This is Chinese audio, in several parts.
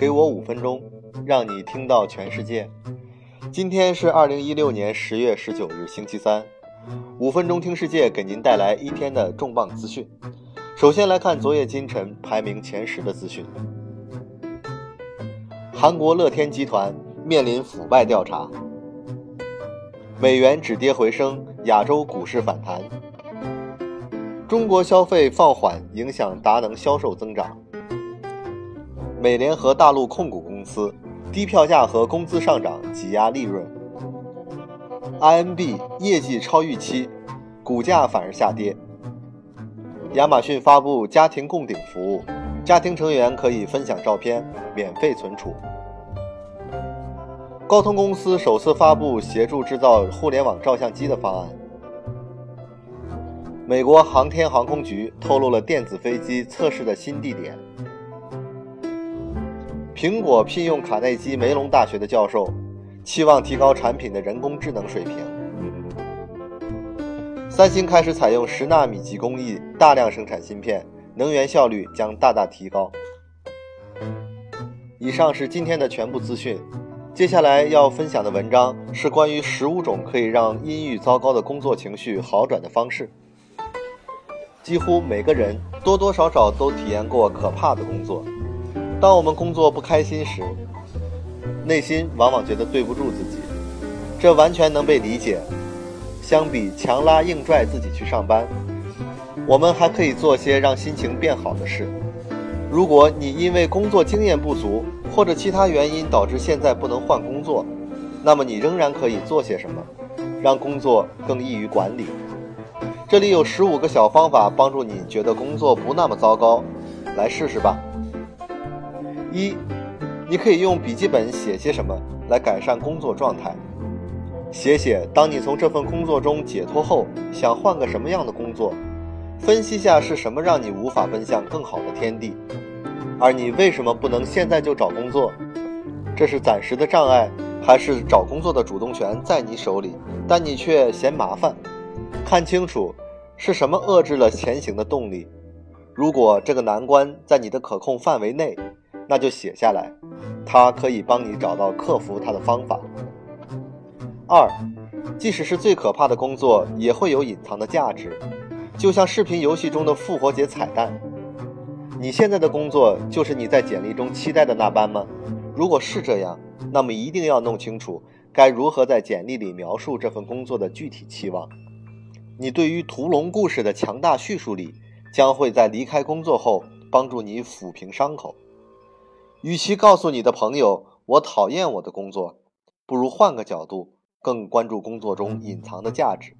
给我五分钟，让你听到全世界。今天是二零一六年十月十九日，星期三。五分钟听世界，给您带来一天的重磅资讯。首先来看昨夜今晨排名前十的资讯。韩国乐天集团面临腐败调查。美元止跌回升，亚洲股市反弹。中国消费放缓影响达能销售增长。美联合大陆控股公司低票价和工资上涨挤压利润。INB 业绩超预期，股价反而下跌。亚马逊发布家庭共顶服务，家庭成员可以分享照片，免费存储。高通公司首次发布协助制造互联网照相机的方案。美国航天航空局透露了电子飞机测试的新地点。苹果聘用卡内基梅隆大学的教授，期望提高产品的人工智能水平。三星开始采用十纳米级工艺大量生产芯片，能源效率将大大提高。以上是今天的全部资讯。接下来要分享的文章是关于十五种可以让阴郁糟糕的工作情绪好转的方式。几乎每个人多多少少都体验过可怕的工作。当我们工作不开心时，内心往往觉得对不住自己，这完全能被理解。相比强拉硬拽自己去上班，我们还可以做些让心情变好的事。如果你因为工作经验不足，或者其他原因导致现在不能换工作，那么你仍然可以做些什么，让工作更易于管理。这里有十五个小方法帮助你觉得工作不那么糟糕，来试试吧。一，你可以用笔记本写些什么来改善工作状态，写写当你从这份工作中解脱后想换个什么样的工作，分析下是什么让你无法奔向更好的天地。而你为什么不能现在就找工作？这是暂时的障碍，还是找工作的主动权在你手里，但你却嫌麻烦？看清楚，是什么遏制了前行的动力？如果这个难关在你的可控范围内，那就写下来，它可以帮你找到克服它的方法。二，即使是最可怕的工作，也会有隐藏的价值，就像视频游戏中的复活节彩蛋。你现在的工作就是你在简历中期待的那般吗？如果是这样，那么一定要弄清楚该如何在简历里描述这份工作的具体期望。你对于屠龙故事的强大叙述力，将会在离开工作后帮助你抚平伤口。与其告诉你的朋友我讨厌我的工作，不如换个角度，更关注工作中隐藏的价值。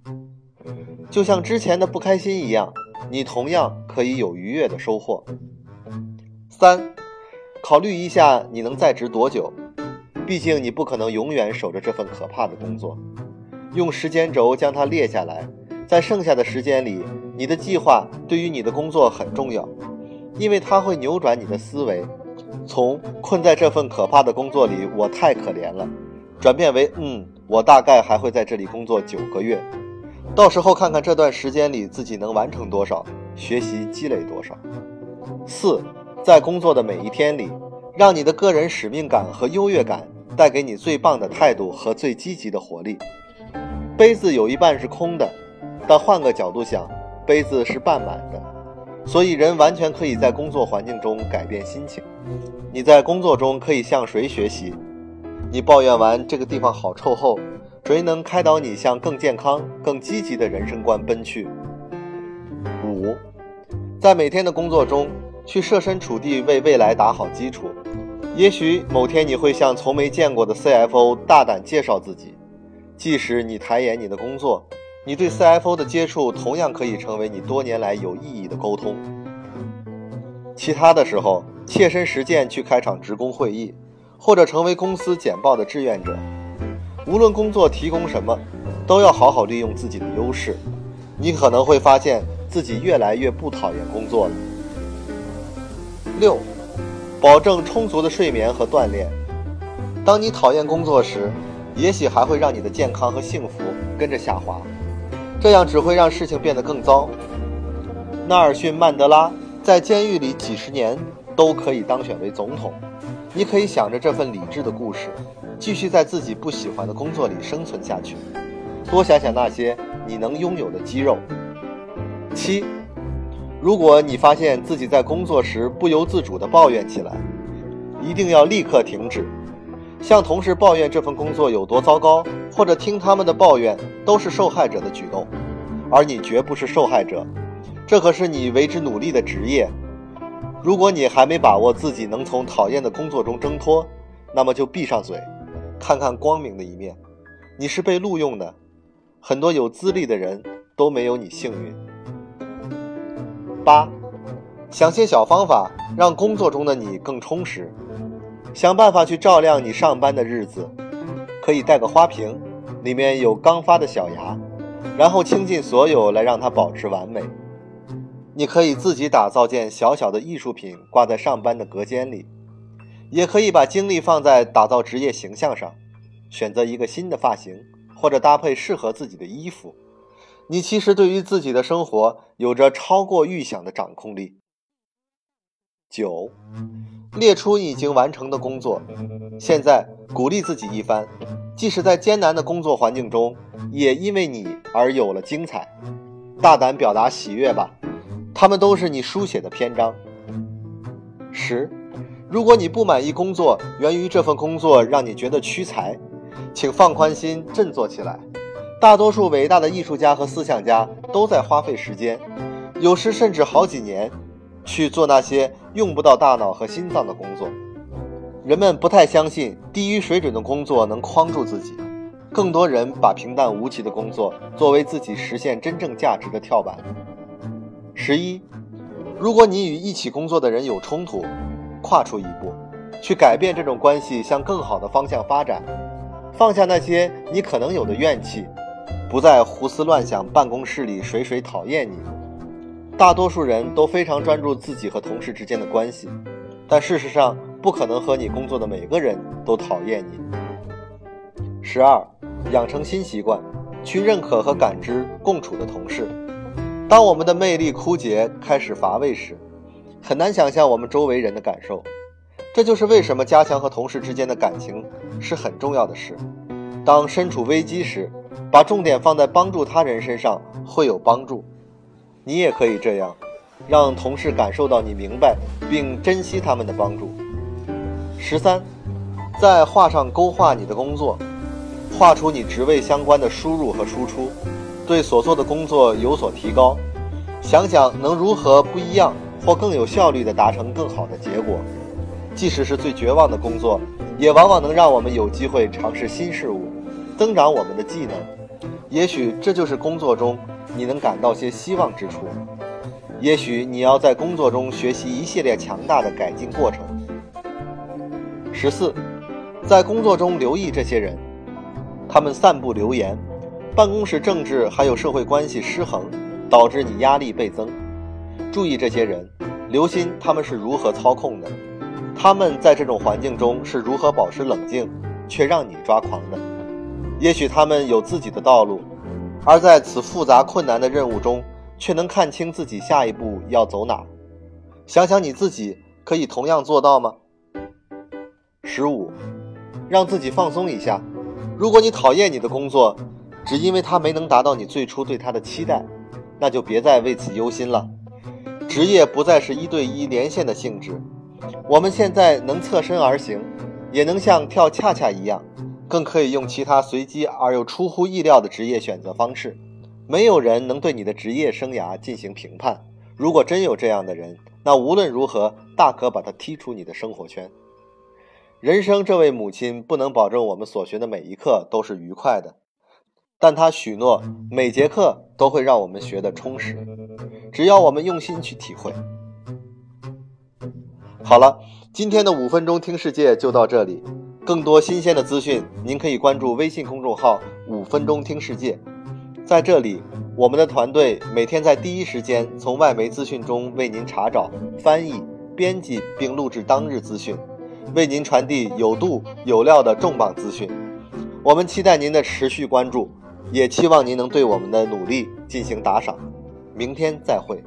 就像之前的不开心一样，你同样可以有愉悦的收获。三，考虑一下你能在职多久，毕竟你不可能永远守着这份可怕的工作。用时间轴将它列下来，在剩下的时间里，你的计划对于你的工作很重要，因为它会扭转你的思维，从困在这份可怕的工作里，我太可怜了，转变为嗯，我大概还会在这里工作九个月。到时候看看这段时间里自己能完成多少，学习积累多少。四，在工作的每一天里，让你的个人使命感和优越感带给你最棒的态度和最积极的活力。杯子有一半是空的，但换个角度想，杯子是半满的。所以人完全可以在工作环境中改变心情。你在工作中可以向谁学习？你抱怨完这个地方好臭后。谁能开导你向更健康、更积极的人生观奔去？五，在每天的工作中，去设身处地为未来打好基础。也许某天你会向从没见过的 CFO 大胆介绍自己，即使你抬眼你的工作，你对 CFO 的接触同样可以成为你多年来有意义的沟通。其他的时候，切身实践去开场职工会议，或者成为公司简报的志愿者。无论工作提供什么，都要好好利用自己的优势。你可能会发现自己越来越不讨厌工作了。六，保证充足的睡眠和锻炼。当你讨厌工作时，也许还会让你的健康和幸福跟着下滑，这样只会让事情变得更糟。纳尔逊·曼德拉在监狱里几十年都可以当选为总统，你可以想着这份理智的故事，继续在自己不喜欢的工作里生存下去。多想想那些你能拥有的肌肉。七，如果你发现自己在工作时不由自主地抱怨起来，一定要立刻停止。向同事抱怨这份工作有多糟糕，或者听他们的抱怨，都是受害者的举动，而你绝不是受害者。这可是你为之努力的职业。如果你还没把握自己能从讨厌的工作中挣脱，那么就闭上嘴，看看光明的一面。你是被录用的，很多有资历的人都没有你幸运。八，想些小方法，让工作中的你更充实。想办法去照亮你上班的日子，可以带个花瓶，里面有刚发的小芽，然后倾尽所有来让它保持完美。你可以自己打造件小小的艺术品挂在上班的隔间里，也可以把精力放在打造职业形象上，选择一个新的发型或者搭配适合自己的衣服。你其实对于自己的生活有着超过预想的掌控力。九。列出你已经完成的工作，现在鼓励自己一番，即使在艰难的工作环境中，也因为你而有了精彩。大胆表达喜悦吧，他们都是你书写的篇章。十，如果你不满意工作，源于这份工作让你觉得屈才，请放宽心，振作起来。大多数伟大的艺术家和思想家都在花费时间，有时甚至好几年。去做那些用不到大脑和心脏的工作，人们不太相信低于水准的工作能框住自己，更多人把平淡无奇的工作作为自己实现真正价值的跳板。十一，如果你与一起工作的人有冲突，跨出一步，去改变这种关系，向更好的方向发展，放下那些你可能有的怨气，不再胡思乱想办公室里谁谁讨厌你。大多数人都非常专注自己和同事之间的关系，但事实上不可能和你工作的每个人都讨厌你。十二，养成新习惯，去认可和感知共处的同事。当我们的魅力枯竭、开始乏味时，很难想象我们周围人的感受。这就是为什么加强和同事之间的感情是很重要的事。当身处危机时，把重点放在帮助他人身上会有帮助。你也可以这样，让同事感受到你明白并珍惜他们的帮助。十三，在画上勾画你的工作，画出你职位相关的输入和输出，对所做的工作有所提高。想想能如何不一样或更有效率地达成更好的结果。即使是最绝望的工作，也往往能让我们有机会尝试新事物，增长我们的技能。也许这就是工作中。你能感到些希望之处，也许你要在工作中学习一系列强大的改进过程。十四，在工作中留意这些人，他们散布流言，办公室政治还有社会关系失衡，导致你压力倍增。注意这些人，留心他们是如何操控的，他们在这种环境中是如何保持冷静，却让你抓狂的。也许他们有自己的道路。而在此复杂困难的任务中，却能看清自己下一步要走哪。想想你自己可以同样做到吗？十五，让自己放松一下。如果你讨厌你的工作，只因为它没能达到你最初对它的期待，那就别再为此忧心了。职业不再是一对一连线的性质，我们现在能侧身而行，也能像跳恰恰一样。更可以用其他随机而又出乎意料的职业选择方式。没有人能对你的职业生涯进行评判。如果真有这样的人，那无论如何，大可把他踢出你的生活圈。人生，这位母亲不能保证我们所学的每一课都是愉快的，但她许诺每节课都会让我们学得充实。只要我们用心去体会。好了，今天的五分钟听世界就到这里。更多新鲜的资讯，您可以关注微信公众号“五分钟听世界”。在这里，我们的团队每天在第一时间从外媒资讯中为您查找、翻译、编辑并录制当日资讯，为您传递有度有料的重磅资讯。我们期待您的持续关注，也期望您能对我们的努力进行打赏。明天再会。